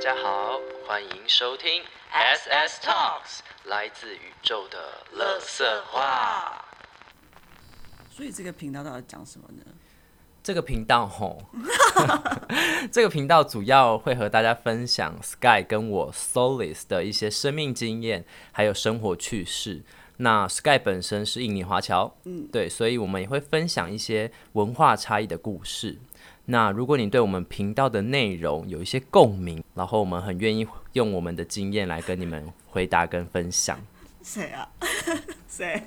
家好，欢迎收听 SS Talks，来自宇宙的乐色话。所以这个频道到底讲什么呢？这个频道吼，这个频道主要会和大家分享 Sky 跟我 Solis 的一些生命经验，还有生活趣事。那 Sky 本身是印尼华侨，嗯，对，所以我们也会分享一些文化差异的故事。那如果你对我们频道的内容有一些共鸣，然后我们很愿意用我们的经验来跟你们回答跟分享。谁啊？谁？